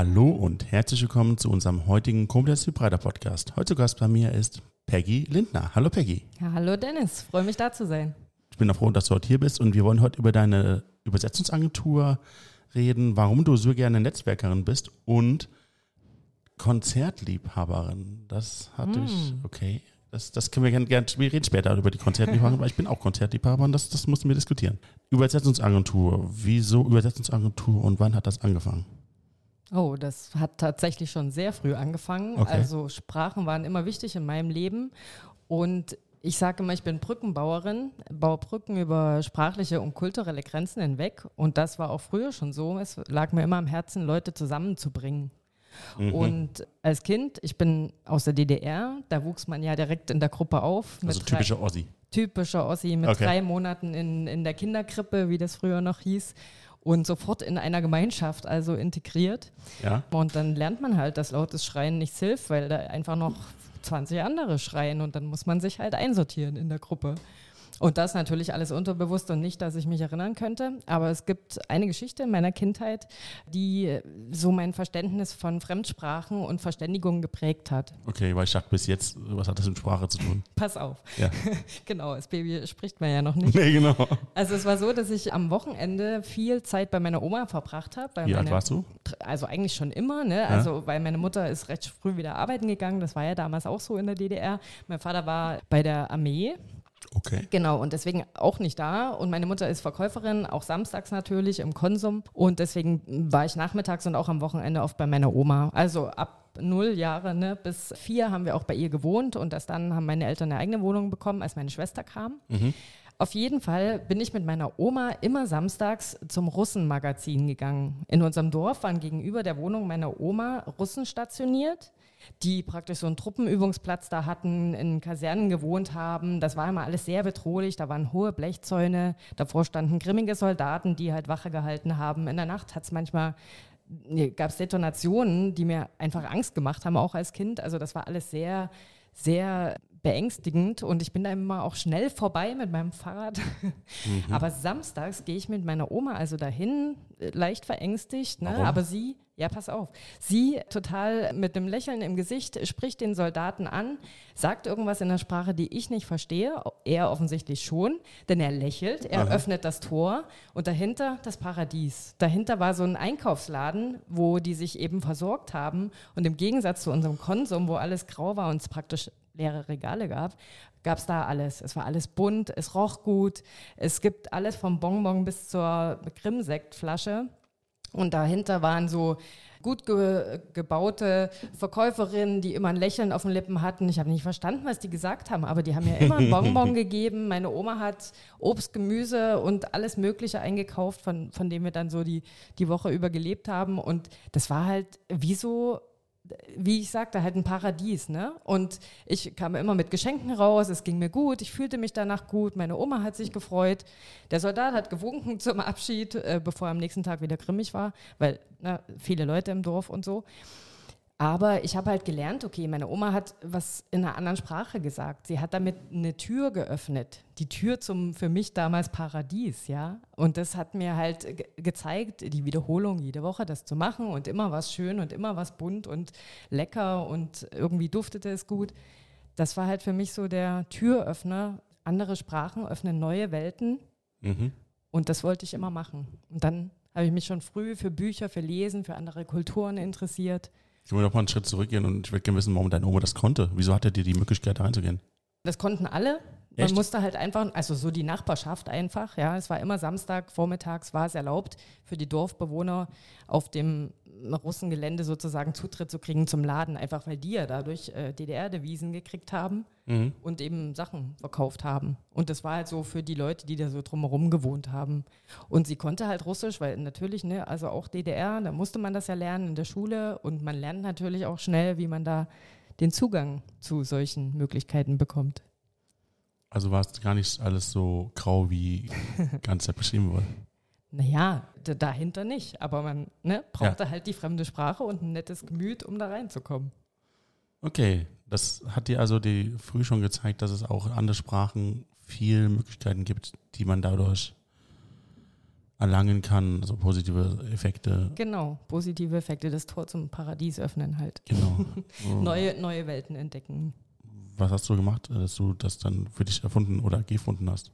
Hallo und herzlich willkommen zu unserem heutigen Komplex Hybrider Podcast. Heute zu Gast bei mir ist Peggy Lindner. Hallo Peggy. Ja, hallo Dennis, freue mich da zu sein. Ich bin auch froh, dass du heute hier bist und wir wollen heute über deine Übersetzungsagentur reden, warum du so gerne Netzwerkerin bist und Konzertliebhaberin. Das hatte mm. ich, okay. Das, das können wir gerne, gerne, wir reden später über die Konzertliebhaberin, weil ich bin auch Konzertliebhaber und das, das mussten wir diskutieren. Übersetzungsagentur, wieso Übersetzungsagentur und wann hat das angefangen? Oh, das hat tatsächlich schon sehr früh angefangen. Okay. Also Sprachen waren immer wichtig in meinem Leben und ich sage immer, ich bin Brückenbauerin, baue Brücken über sprachliche und kulturelle Grenzen hinweg. Und das war auch früher schon so. Es lag mir immer am Herzen, Leute zusammenzubringen. Mhm. Und als Kind, ich bin aus der DDR, da wuchs man ja direkt in der Gruppe auf. Also typischer Ossi. Typischer Ossi mit okay. drei Monaten in, in der Kinderkrippe, wie das früher noch hieß. Und sofort in einer Gemeinschaft, also integriert. Ja. Und dann lernt man halt, dass lautes Schreien nichts hilft, weil da einfach noch 20 andere schreien und dann muss man sich halt einsortieren in der Gruppe. Und das natürlich alles unterbewusst und nicht, dass ich mich erinnern könnte. Aber es gibt eine Geschichte in meiner Kindheit, die so mein Verständnis von Fremdsprachen und Verständigung geprägt hat. Okay, weil ich dachte bis jetzt, was hat das mit Sprache zu tun? Pass auf. Ja. genau, das Baby spricht man ja noch nicht. Nee, genau. Also es war so, dass ich am Wochenende viel Zeit bei meiner Oma verbracht habe. Wie alt warst du? Also eigentlich schon immer, ne? Ja. Also weil meine Mutter ist recht früh wieder arbeiten gegangen. Das war ja damals auch so in der DDR. Mein Vater war bei der Armee Okay. Genau, und deswegen auch nicht da. Und meine Mutter ist Verkäuferin, auch samstags natürlich im Konsum. Und deswegen war ich nachmittags und auch am Wochenende oft bei meiner Oma. Also ab null Jahre ne, bis vier haben wir auch bei ihr gewohnt. Und erst dann haben meine Eltern eine eigene Wohnung bekommen, als meine Schwester kam. Mhm. Auf jeden Fall bin ich mit meiner Oma immer samstags zum Russenmagazin gegangen. In unserem Dorf waren gegenüber der Wohnung meiner Oma Russen stationiert die praktisch so einen Truppenübungsplatz da hatten, in Kasernen gewohnt haben. Das war immer alles sehr bedrohlich. Da waren hohe Blechzäune, davor standen grimmige Soldaten, die halt Wache gehalten haben. In der Nacht hat es manchmal gab es Detonationen, die mir einfach Angst gemacht haben, auch als Kind. Also das war alles sehr, sehr beängstigend und ich bin da immer auch schnell vorbei mit meinem Fahrrad. Mhm. Aber samstags gehe ich mit meiner Oma also dahin, äh, leicht verängstigt, ne? aber sie ja, pass auf. Sie total mit einem Lächeln im Gesicht spricht den Soldaten an, sagt irgendwas in der Sprache, die ich nicht verstehe. Er offensichtlich schon, denn er lächelt, er Aha. öffnet das Tor und dahinter das Paradies. Dahinter war so ein Einkaufsladen, wo die sich eben versorgt haben und im Gegensatz zu unserem Konsum, wo alles grau war und es praktisch leere Regale gab, gab es da alles. Es war alles bunt, es roch gut, es gibt alles vom Bonbon bis zur Grimm-Sektflasche. Und dahinter waren so gut ge gebaute Verkäuferinnen, die immer ein Lächeln auf den Lippen hatten. Ich habe nicht verstanden, was die gesagt haben, aber die haben mir immer ein Bonbon gegeben. Meine Oma hat Obst, Gemüse und alles Mögliche eingekauft, von, von dem wir dann so die, die Woche über gelebt haben. Und das war halt wie so wie ich sagte, halt ein Paradies, ne? Und ich kam immer mit Geschenken raus, es ging mir gut, ich fühlte mich danach gut, meine Oma hat sich gefreut, der Soldat hat gewunken zum Abschied, äh, bevor er am nächsten Tag wieder grimmig war, weil na, viele Leute im Dorf und so. Aber ich habe halt gelernt, okay, meine Oma hat was in einer anderen Sprache gesagt. Sie hat damit eine Tür geöffnet. Die Tür zum für mich damals Paradies, ja. Und das hat mir halt ge gezeigt, die Wiederholung jede Woche das zu machen und immer was schön und immer was bunt und lecker und irgendwie duftete es gut. Das war halt für mich so der Türöffner. Andere Sprachen öffnen neue Welten. Mhm. Und das wollte ich immer machen. Und dann habe ich mich schon früh für Bücher, für Lesen, für andere Kulturen interessiert. Ich will noch mal einen Schritt zurückgehen und ich würde gerne wissen, warum deine Oma das konnte. Wieso hatte die die Möglichkeit, da reinzugehen? Das konnten alle. Man Echt? musste halt einfach, also so die Nachbarschaft einfach, ja. Es war immer Samstag, vormittags war es erlaubt, für die Dorfbewohner auf dem Russengelände sozusagen Zutritt zu kriegen zum Laden, einfach weil die ja dadurch äh, DDR-Devisen gekriegt haben mhm. und eben Sachen verkauft haben. Und das war halt so für die Leute, die da so drumherum gewohnt haben. Und sie konnte halt Russisch, weil natürlich, ne, also auch DDR, da musste man das ja lernen in der Schule und man lernt natürlich auch schnell, wie man da den Zugang zu solchen Möglichkeiten bekommt. Also war es gar nicht alles so grau, wie ganz beschrieben wurde. Naja, dahinter nicht. Aber man ne, brauchte ja. halt die fremde Sprache und ein nettes Gemüt, um da reinzukommen. Okay, das hat dir also die früh schon gezeigt, dass es auch andere Sprachen viele Möglichkeiten gibt, die man dadurch erlangen kann, also positive Effekte. Genau, positive Effekte, das Tor zum Paradies öffnen halt. Genau. neue, neue Welten entdecken. Was hast du gemacht, dass du das dann für dich erfunden oder gefunden hast?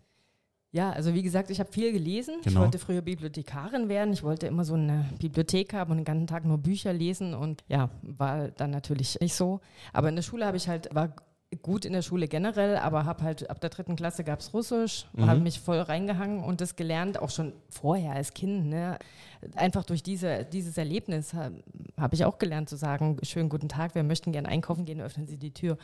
Ja, also wie gesagt, ich habe viel gelesen. Genau. Ich wollte früher Bibliothekarin werden. Ich wollte immer so eine Bibliothek haben und den ganzen Tag nur Bücher lesen und ja, war dann natürlich nicht so. Aber in der Schule habe ich halt, war gut in der Schule generell, aber habe halt ab der dritten Klasse gab es Russisch, mhm. habe mich voll reingehangen und das gelernt, auch schon vorher als Kind. Ne? Einfach durch diese, dieses Erlebnis habe hab ich auch gelernt zu sagen, schönen guten Tag, wir möchten gerne einkaufen gehen, öffnen Sie die Tür.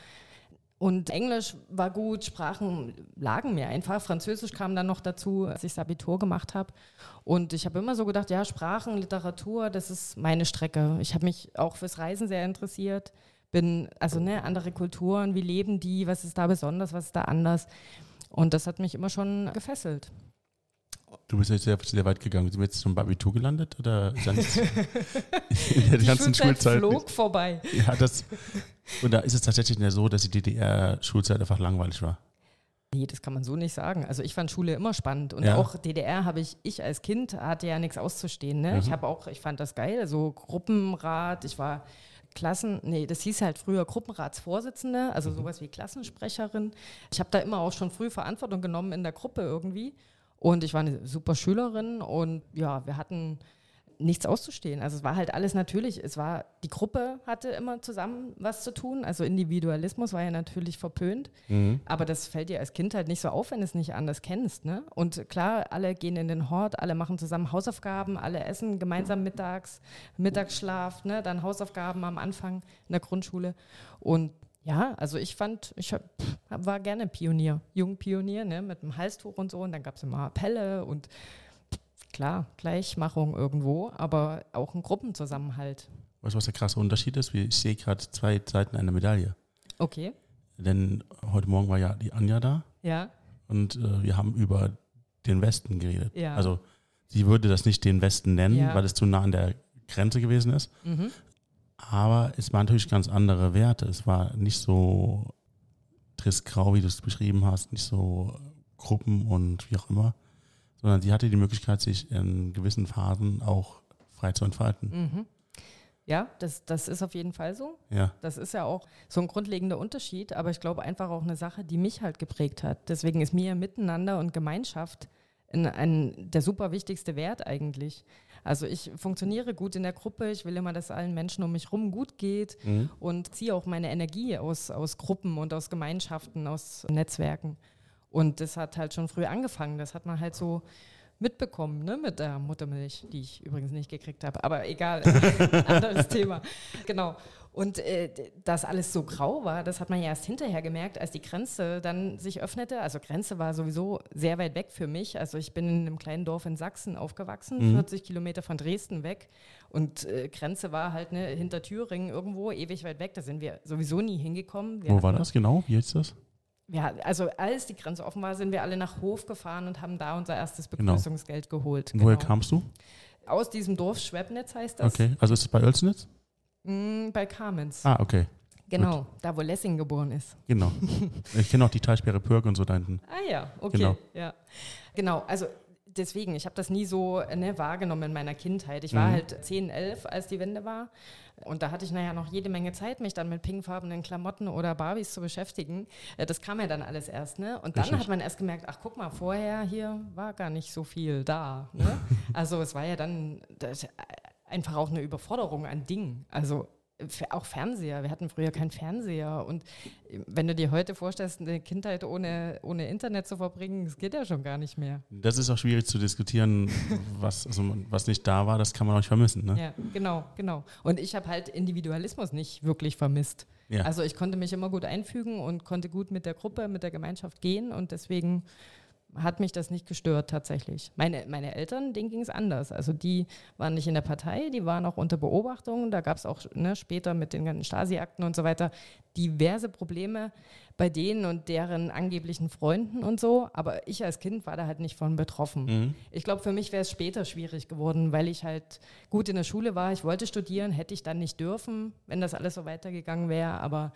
Und Englisch war gut, Sprachen lagen mir einfach. Französisch kam dann noch dazu, als ich das Abitur gemacht habe. Und ich habe immer so gedacht, ja, Sprachen, Literatur, das ist meine Strecke. Ich habe mich auch fürs Reisen sehr interessiert. Bin, also ne, andere Kulturen, wie leben die, was ist da besonders, was ist da anders. Und das hat mich immer schon gefesselt. Du bist jetzt sehr, sehr weit gegangen. Sind wir jetzt zum Abitur gelandet oder in der die ganzen Schulzeit? flog vorbei. Ja, das, und da ist es tatsächlich so, dass die DDR-Schulzeit einfach langweilig war. Nee, das kann man so nicht sagen. Also ich fand Schule immer spannend und ja. auch DDR habe ich, ich als Kind hatte ja nichts auszustehen. Ne? Mhm. Ich habe auch, ich fand das geil, so Gruppenrat, ich war Klassen, nee, das hieß halt früher Gruppenratsvorsitzende, also mhm. sowas wie Klassensprecherin. Ich habe da immer auch schon früh Verantwortung genommen in der Gruppe irgendwie und ich war eine super Schülerin und ja, wir hatten nichts auszustehen. Also es war halt alles natürlich. Es war, die Gruppe hatte immer zusammen was zu tun. Also Individualismus war ja natürlich verpönt. Mhm. Aber das fällt dir als Kind halt nicht so auf, wenn du es nicht anders kennst. Ne? Und klar, alle gehen in den Hort, alle machen zusammen Hausaufgaben, alle essen gemeinsam mittags, Mittagsschlaf, ne? dann Hausaufgaben am Anfang in der Grundschule. Und ja, also ich fand, ich hab, war gerne Pionier, Jungpionier, ne, mit dem Halstuch und so. Und dann gab es immer Appelle und klar, Gleichmachung irgendwo, aber auch ein Gruppenzusammenhalt. Weißt du, was der krasse Unterschied ist? Ich sehe gerade zwei Seiten einer Medaille. Okay. Denn heute Morgen war ja die Anja da. Ja. Und äh, wir haben über den Westen geredet. Ja. Also sie würde das nicht den Westen nennen, ja. weil es zu nah an der Grenze gewesen ist. Mhm. Aber es waren natürlich ganz andere Werte. Es war nicht so tristgrau, wie du es beschrieben hast, nicht so Gruppen und wie auch immer, sondern sie hatte die Möglichkeit, sich in gewissen Phasen auch frei zu entfalten. Mhm. Ja, das, das ist auf jeden Fall so. Ja. Das ist ja auch so ein grundlegender Unterschied, aber ich glaube einfach auch eine Sache, die mich halt geprägt hat. Deswegen ist mir Miteinander und Gemeinschaft ein, ein, der super wichtigste Wert eigentlich. Also ich funktioniere gut in der Gruppe, ich will immer, dass allen Menschen um mich herum gut geht mhm. und ziehe auch meine Energie aus, aus Gruppen und aus Gemeinschaften, aus Netzwerken. Und das hat halt schon früh angefangen. Das hat man halt so mitbekommen, ne, mit der Muttermilch, die ich übrigens nicht gekriegt habe. Aber egal, anderes Thema. Genau. Und äh, dass alles so grau war, das hat man ja erst hinterher gemerkt, als die Grenze dann sich öffnete. Also Grenze war sowieso sehr weit weg für mich. Also ich bin in einem kleinen Dorf in Sachsen aufgewachsen, mhm. 40 Kilometer von Dresden weg. Und äh, Grenze war halt ne, hinter Thüringen irgendwo, ewig weit weg. Da sind wir sowieso nie hingekommen. Wir Wo war das genau? Wie ist das? Ja, also als die Grenze offen war, sind wir alle nach Hof gefahren und haben da unser erstes genau. Begrüßungsgeld genau. geholt. Woher genau. kamst du? Aus diesem Dorf Schwebnitz heißt das. Okay, also ist es bei Oelsnitz? Mm, bei Kamenz. Ah, okay. Genau, Gut. da wo Lessing geboren ist. Genau. Ich kenne auch die Talsperre Pürg und so da hinten. Ah ja, okay. Genau. Ja. Genau, also deswegen, ich habe das nie so ne, wahrgenommen in meiner Kindheit. Ich war mhm. halt 10, 11, als die Wende war. Und da hatte ich nachher noch jede Menge Zeit, mich dann mit pinkfarbenen Klamotten oder Barbies zu beschäftigen. Äh, das kam ja dann alles erst. Ne? Und dann Richtig. hat man erst gemerkt, ach guck mal, vorher hier war gar nicht so viel da. Ne? also es war ja dann das, einfach auch eine Überforderung an Dingen. Also auch Fernseher. Wir hatten früher keinen Fernseher. Und wenn du dir heute vorstellst, eine Kindheit ohne, ohne Internet zu verbringen, das geht ja schon gar nicht mehr. Das ist auch schwierig zu diskutieren, was, also was nicht da war, das kann man auch nicht vermissen. Ne? Ja, genau, genau. Und ich habe halt Individualismus nicht wirklich vermisst. Ja. Also ich konnte mich immer gut einfügen und konnte gut mit der Gruppe, mit der Gemeinschaft gehen und deswegen hat mich das nicht gestört tatsächlich. Meine, meine Eltern, denen ging es anders. Also die waren nicht in der Partei, die waren auch unter Beobachtung. Da gab es auch ne, später mit den ganzen Stasi-Akten und so weiter diverse Probleme bei denen und deren angeblichen Freunden und so. Aber ich als Kind war da halt nicht von betroffen. Mhm. Ich glaube, für mich wäre es später schwierig geworden, weil ich halt gut in der Schule war. Ich wollte studieren, hätte ich dann nicht dürfen, wenn das alles so weitergegangen wäre. Aber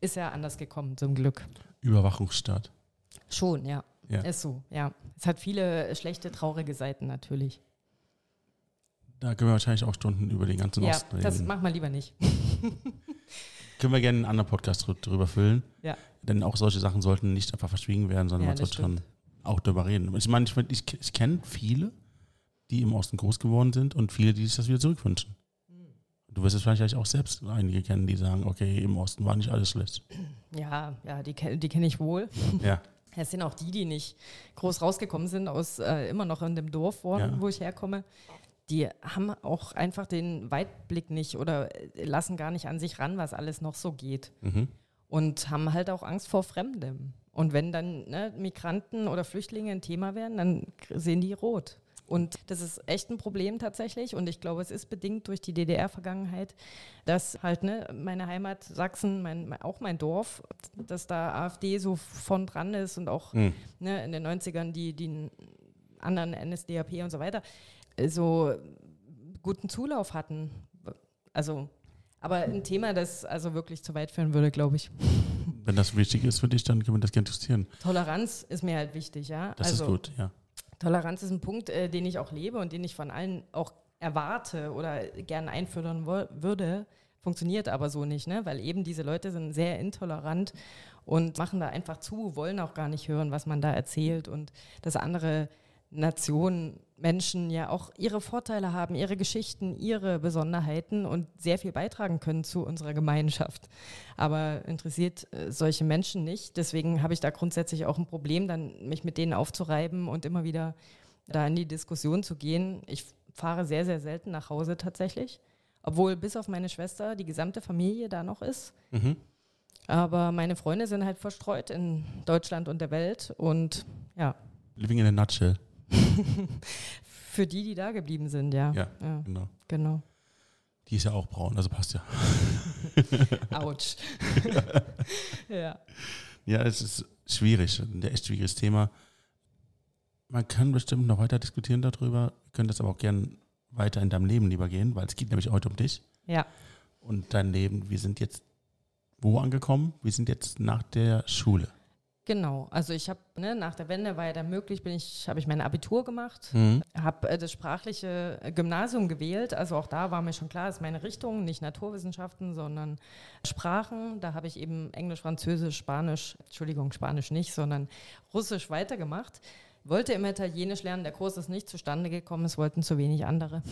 ist ja anders gekommen, zum Glück. Überwachungsstaat. Schon, ja. Ja. Ist so, ja. Es hat viele schlechte, traurige Seiten natürlich. Da können wir wahrscheinlich auch Stunden über den ganzen ja, Osten das reden. machen wir lieber nicht. Können wir gerne einen anderen Podcast drü- drüber füllen. Ja. Denn auch solche Sachen sollten nicht einfach verschwiegen werden, sondern Ja, man das sollte schon auch darüber reden. Ich meine, ich, ich, ich kenne viele, die im Osten groß geworden sind und viele, die sich das wieder zurückwünschen. Du wirst es vielleicht auch selbst einige kennen, die sagen, okay, im Osten war nicht alles schlecht. Ja, ja, die, die kenne ich wohl. Ja, Es sind auch die, die nicht groß rausgekommen sind, aus äh, immer noch in dem Dorf, wo, Ja. wo ich herkomme. Die haben auch einfach den Weitblick nicht oder äh, lassen gar nicht an sich ran, was alles noch so geht. mhm. Und haben halt auch Angst vor Fremdem. Und wenn dann ne, Migranten oder Flüchtlinge ein Thema werden, dann sehen die rot. Und das ist echt ein Problem tatsächlich. Und ich glaube, es ist bedingt durch die DDR-Vergangenheit, dass halt ne, meine Heimat Sachsen, mein, auch mein Dorf, dass da AfD so von dran ist und auch Mhm. ne, in den 90ern die, die anderen NSDAP und so weiter so guten Zulauf hatten. Also, aber ein Thema, das also wirklich zu weit führen würde, glaube ich. Wenn das wichtig ist für dich, dann können wir das gerne interessieren. Toleranz ist mir halt wichtig, ja. Das also, ist gut, ja. Toleranz ist ein Punkt, äh, den ich auch lebe und den ich von allen auch erwarte oder gerne wo- würde. Funktioniert aber so nicht, ne? weil eben diese Leute sind sehr intolerant und machen da einfach zu, wollen auch gar nicht hören, was man da erzählt und dass andere Nationen, Menschen ja auch ihre Vorteile haben, ihre Geschichten, ihre Besonderheiten und sehr viel beitragen können zu unserer Gemeinschaft. Aber interessiert äh, solche Menschen nicht. Deswegen habe ich da grundsätzlich auch ein Problem, dann mich mit denen aufzureiben und immer wieder da in die Diskussion zu gehen. Ich fahre sehr, sehr selten nach Hause tatsächlich, obwohl bis auf meine Schwester die gesamte Familie da noch ist. Mhm. Aber meine Freunde sind halt verstreut in Deutschland und der Welt und ja, Living in a nutshell. für die, die da geblieben sind, ja. Ja. ja Genau. genau. Die ist ja auch braun, also passt ja. Autsch. ja. Ja, es ist schwierig, ein echt schwieriges Thema. Man kann bestimmt noch weiter diskutieren darüber. Wir können das aber auch gern weiter in deinem Leben lieber gehen, weil es geht nämlich heute um dich Ja. und dein Leben. Wir sind jetzt wo angekommen? Wir sind jetzt nach der Schule. Genau, also ich habe ne, nach der Wende war ja dann möglich, bin ich, habe ich mein Abitur gemacht, Mhm. habe äh, das sprachliche äh, Gymnasium gewählt. Also auch da war mir schon klar, ist meine Richtung, nicht Naturwissenschaften, sondern Sprachen. Da habe ich eben Englisch, Französisch, Spanisch, Entschuldigung, Spanisch nicht, sondern Russisch weitergemacht. Wollte immer Italienisch lernen, der Kurs ist nicht zustande gekommen, es wollten zu wenig andere.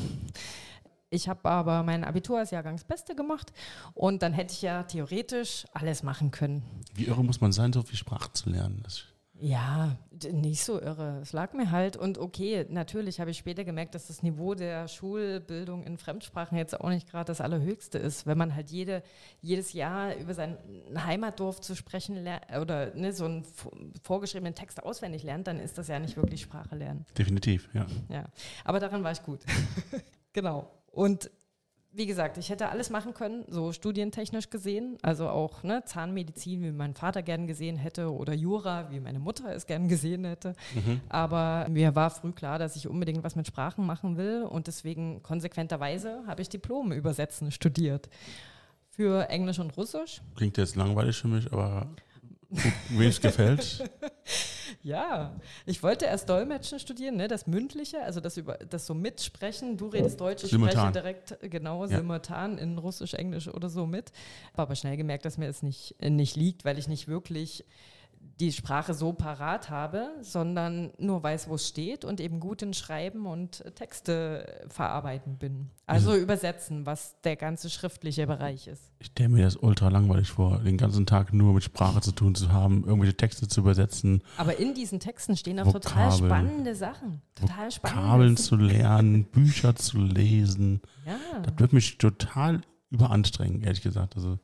Ich habe aber mein Abitur als Jahrgangsbeste gemacht und dann hätte ich ja theoretisch alles machen können. Wie irre muss man sein, so viel Sprache zu lernen? Das, Ja, nicht so irre. Es lag mir halt und okay, natürlich habe ich später gemerkt, dass das Niveau der Schulbildung in Fremdsprachen jetzt auch nicht gerade das allerhöchste ist. Wenn man halt jede, jedes Jahr über sein Heimatdorf zu sprechen lernt oder ne, so einen vorgeschriebenen Text auswendig lernt, dann ist das ja nicht wirklich Sprache lernen. definitiv, ja. Ja, aber daran war ich gut. genau. Und wie gesagt, ich hätte alles machen können, so studientechnisch gesehen. Also auch ne, Zahnmedizin, wie mein Vater gern gesehen hätte, oder Jura, wie meine Mutter es gern gesehen hätte. Aber mir war früh klar, dass ich unbedingt was mit Sprachen machen will. Und deswegen konsequenterweise habe ich Diplom übersetzen studiert. Für Englisch und Russisch. Klingt jetzt langweilig für mich, aber wem es gefällt. Ja, ich wollte erst Dolmetschen studieren, ne, das Mündliche, also das über das so mitsprechen. Du redest Deutsch, ich Simultan. spreche direkt genau Ja. simultan in Russisch, Englisch oder so mit. Habe aber schnell gemerkt, dass mir es nicht, äh, nicht liegt, weil ich nicht wirklich die Sprache so parat habe, sondern nur weiß, wo es steht und eben gut in Schreiben und Texte verarbeiten bin. Also übersetzen, was der ganze schriftliche Bereich ist. Ich stelle mir das ultra langweilig vor, den ganzen Tag nur mit Sprache zu tun zu haben, irgendwelche Texte zu übersetzen, Aber in diesen Texten stehen auch total Vokabeln. spannende Sachen. Total spannende Kabeln zu lernen, Bücher zu lesen. Ja. Das wird mich total überanstrengen, ehrlich gesagt. Also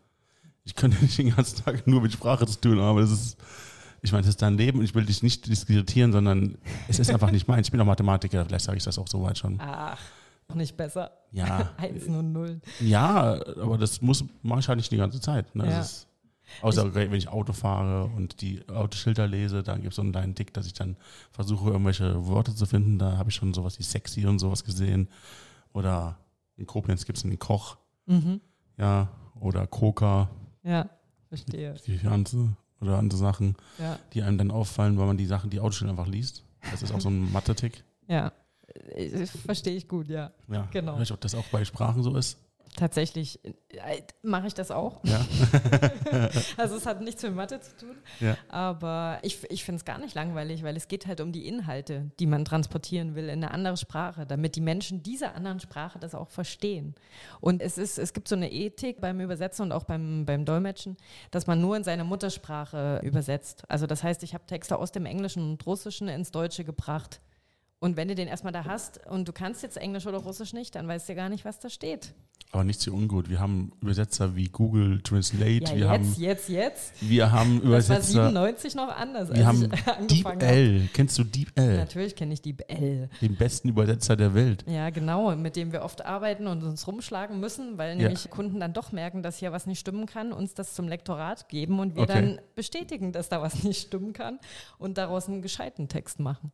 ich könnte nicht den ganzen Tag nur mit Sprache zu tun haben, aber das ist, ich meine, das ist dein Leben und ich will dich nicht diskreditieren, sondern es ist einfach nicht meins. Ich bin auch Mathematiker, vielleicht sage ich das auch soweit schon. Ach, noch nicht besser. Ja, Einsen und Nullen. ja, aber das muss mache ich halt nicht die ganze Zeit. Ne? Ja. Ist, außer wenn ich Auto fahre und die Autoschilder lese, dann gibt es so einen kleinen Tick, dass ich dann versuche, irgendwelche Worte zu finden. Da habe ich schon sowas wie sexy und sowas gesehen. Oder in Koblenz gibt es den Koch, Mhm. ja, oder Koka, Ja, verstehe. die ganze. Oder andere Sachen, Ja. die einem dann auffallen, weil man die Sachen, die Autostelle einfach liest. Das ist auch so ein Mathe-Tick. Ja. Äh, Verstehe ich gut, ja. Ja, Genau. Ich weiß nicht, ob das auch bei Sprachen so ist. Tatsächlich äh, mache ich das auch. Ja. Also es hat nichts mit Mathe zu tun. Ja. Aber ich, ich finde es gar nicht langweilig, weil es geht halt um die Inhalte, die man transportieren will in eine andere Sprache, damit die Menschen dieser anderen Sprache das auch verstehen. Und es ist, es gibt so eine Ethik beim Übersetzen und auch beim, beim Dolmetschen, dass man nur in seine Muttersprache übersetzt. Also das heißt, ich habe Texte aus dem Englischen und Russischen ins Deutsche gebracht. Und wenn du den erstmal da hast und du kannst jetzt Englisch oder Russisch nicht, dann weißt du gar nicht, was da steht. Aber nicht so ungut. Wir haben Übersetzer wie Google Translate, Ja, wir, jetzt, haben, jetzt, jetzt. wir haben Das war Übersetzer, 97 noch anders, wir haben ich angefangen Deep habe. L. Kennst du Deep L? Natürlich kenne ich Deep L. Den besten Übersetzer der Welt. Ja, genau, mit dem wir oft arbeiten und uns rumschlagen müssen, weil Ja. nämlich Kunden dann doch merken, dass hier was nicht stimmen kann, uns das zum Lektorat geben und wir Okay. dann bestätigen, dass da was nicht stimmen kann und daraus einen gescheiten Text machen.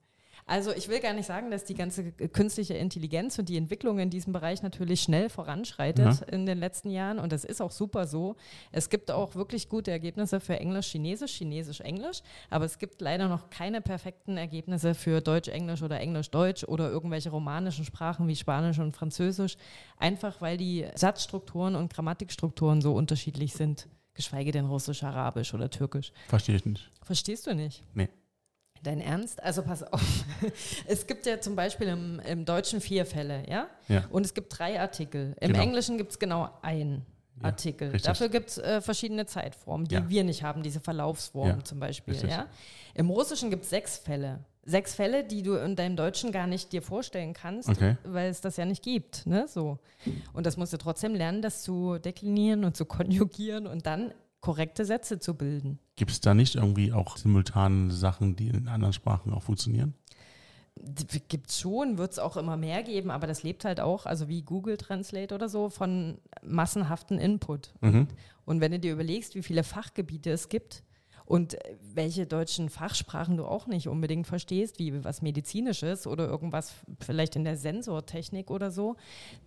Also ich will gar nicht sagen, dass die ganze künstliche Intelligenz und die Entwicklung in diesem Bereich natürlich schnell voranschreitet in den letzten Jahren und das ist auch super so. Es gibt auch wirklich gute Ergebnisse für Englisch, Chinesisch, Chinesisch, Englisch, aber es gibt leider noch keine perfekten Ergebnisse für Deutsch, Englisch oder Englisch, Deutsch oder irgendwelche romanischen Sprachen wie Spanisch und Französisch, einfach weil die Satzstrukturen und Grammatikstrukturen so unterschiedlich sind, geschweige denn Russisch, Arabisch oder Türkisch. Verstehe ich nicht. Verstehst du nicht? Nee. Dein Ernst? Also pass auf. Es gibt ja zum Beispiel im, im Deutschen vier Fälle, ja? Ja. Und es gibt drei Artikel. Im Genau. Englischen gibt es genau einen Ja, Artikel. richtig. Dafür gibt es äh, verschiedene Zeitformen, die Ja. wir nicht haben, diese Verlaufsform Ja, zum Beispiel. richtig. Ja? Im Russischen gibt es sechs Fälle. Sechs Fälle, die du in deinem Deutschen gar nicht dir vorstellen kannst, Okay. weil es das ja nicht gibt. Ne? So. Und das musst du trotzdem lernen, das zu deklinieren und zu konjugieren und dann korrekte Sätze zu bilden. Gibt es da nicht irgendwie auch simultane Sachen, die in anderen Sprachen auch funktionieren? Gibt es schon, wird es auch immer mehr geben, aber das lebt halt auch, also wie Google Translate oder so, von massenhaften Input. Mhm. Und wenn du dir überlegst, wie viele Fachgebiete es gibt und welche deutschen Fachsprachen du auch nicht unbedingt verstehst, wie was medizinisches oder irgendwas vielleicht in der Sensortechnik oder so,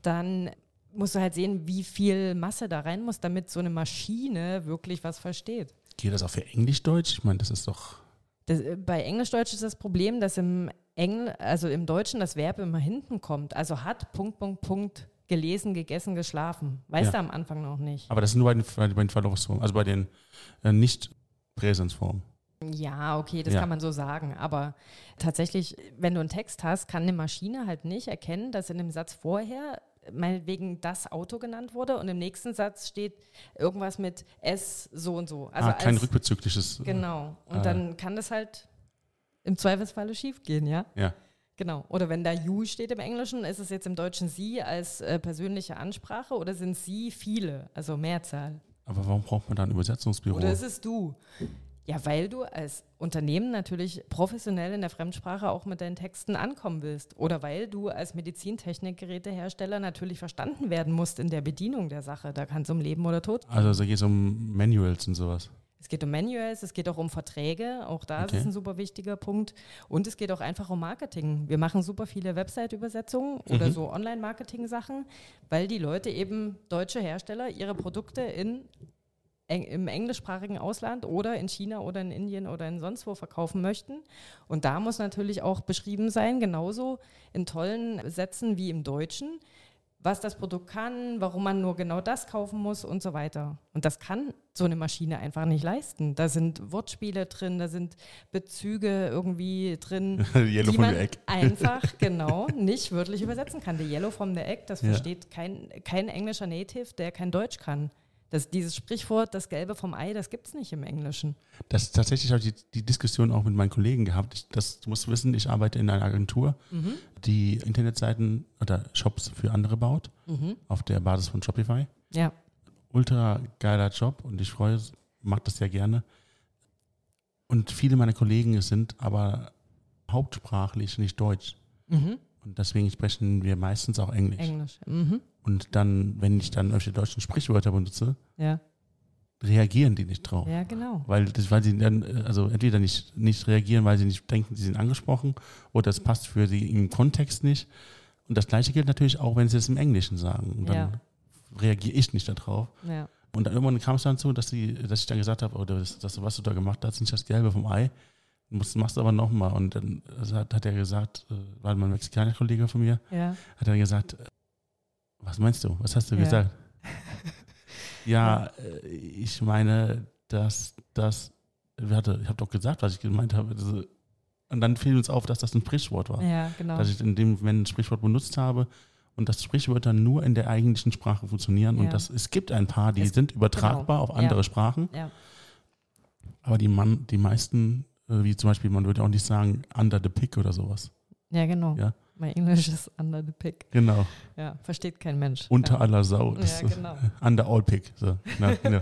dann musst du halt sehen, wie viel Masse da rein muss, damit so eine Maschine wirklich was versteht. Geht das auch für Englisch-Deutsch? Ich meine, das ist doch. Das, äh, bei Englisch-Deutsch ist das Problem, dass im Engl also im Deutschen das Verb immer hinten kommt. Also hat Punkt, Punkt, Punkt gelesen, gegessen, geschlafen. Weißt Ja. du am Anfang noch nicht. Aber das ist nur bei den, bei den Verlaufsformen, also bei den äh, Nicht-Präsensformen. Ja, okay, das Ja. kann man so sagen. Aber tatsächlich, wenn du einen Text hast, kann eine Maschine halt nicht erkennen, dass in dem Satz vorher meinetwegen das Auto genannt wurde und im nächsten Satz steht irgendwas mit S so und so. Also ah, kein als- rückbezügliches. äh, Genau. Und Ah. dann kann das halt im Zweifelsfalle schief gehen, ja? Ja. Genau. Oder wenn da you steht im Englischen, ist es jetzt im Deutschen sie als äh, persönliche Ansprache oder sind sie viele, also Mehrzahl? Aber warum braucht man da ein Übersetzungsbüro? Oder ist es du? Ja, weil du als Unternehmen natürlich professionell in der Fremdsprache auch mit deinen Texten ankommen willst. Oder weil du als Medizintechnikgerätehersteller natürlich verstanden werden musst in der Bedienung der Sache. Da kann es um Leben oder Tod also da geht es um Manuals und sowas. Es geht um Manuals, es geht auch um Verträge, auch da ist Okay. es ein super wichtiger Punkt. Und es geht auch einfach um Marketing. Wir machen super viele Website-Übersetzungen oder Mhm. so Online-Marketing-Sachen, weil die Leute eben, deutsche Hersteller, ihre Produkte in, eng, im englischsprachigen Ausland oder in China oder in Indien oder in sonst wo verkaufen möchten. Und da muss natürlich auch beschrieben sein, genauso in tollen Sätzen wie im Deutschen, was das Produkt kann, warum man nur genau das kaufen muss und so weiter. Und das kann so eine Maschine einfach nicht leisten. Da sind Wortspiele drin, da sind Bezüge irgendwie drin, die man einfach genau nicht wörtlich übersetzen kann. The Yellow from the Egg, das Ja. versteht kein, kein englischer Native, der kein Deutsch kann. Das, dieses Sprichwort, das Gelbe vom Ei, das gibt es nicht im Englischen. Das tatsächlich habe ich die, die Diskussion auch mit meinen Kollegen gehabt. Ich, das, du musst wissen, ich arbeite in einer Agentur, Mhm. die Internetseiten oder Shops für andere baut, Mhm. auf der Basis von Shopify. Ja, Ultra geiler Job und ich freue, mache das sehr gerne. Und viele meiner Kollegen sind aber hauptsprachlich nicht Deutsch. mhm. Und deswegen sprechen wir meistens auch Englisch. Englisch. Mhm. Und dann, wenn ich dann irgendwelche deutschen Sprichwörter benutze, Ja. reagieren die nicht drauf. ja, genau. Weil, das, weil sie dann, äh, also entweder nicht, nicht reagieren, weil sie nicht denken, sie sind angesprochen, oder es passt für sie im Kontext nicht. Und das gleiche gilt natürlich auch, wenn sie es im Englischen sagen. Und dann Ja. reagiere ich nicht darauf. Ja. Und dann irgendwann kam es dann zu, dass, die, dass ich dann gesagt habe, oh, das, das, was du da gemacht hast, nicht das Gelbe vom Ei. Du musst, machst aber nochmal. Und dann hat, hat er gesagt, äh, war mein mexikanischer Kollege von mir, Ja. hat er gesagt, äh, was meinst du? Was hast du Ja. gesagt? ja, äh, ich meine, dass das, ich habe doch gesagt, was ich gemeint habe. Also, Und dann fiel uns auf, dass das ein Sprichwort war. Ja, genau. Dass ich in dem Moment ein Sprichwort benutzt habe und dass Sprichwörter nur in der eigentlichen Sprache funktionieren. Ja. Und das, es gibt ein paar, die Es- sind übertragbar genau. auf andere Ja. Sprachen, Ja. aber die, Mann, die meisten, wie zum Beispiel, man würde auch nicht sagen under the pick oder sowas. ja, genau. Ja. Mein Englisch ist under the pick. Genau. Ja, versteht kein Mensch. Unter ja. aller Sau. Ja, genau. under all pick. So. Na, genau.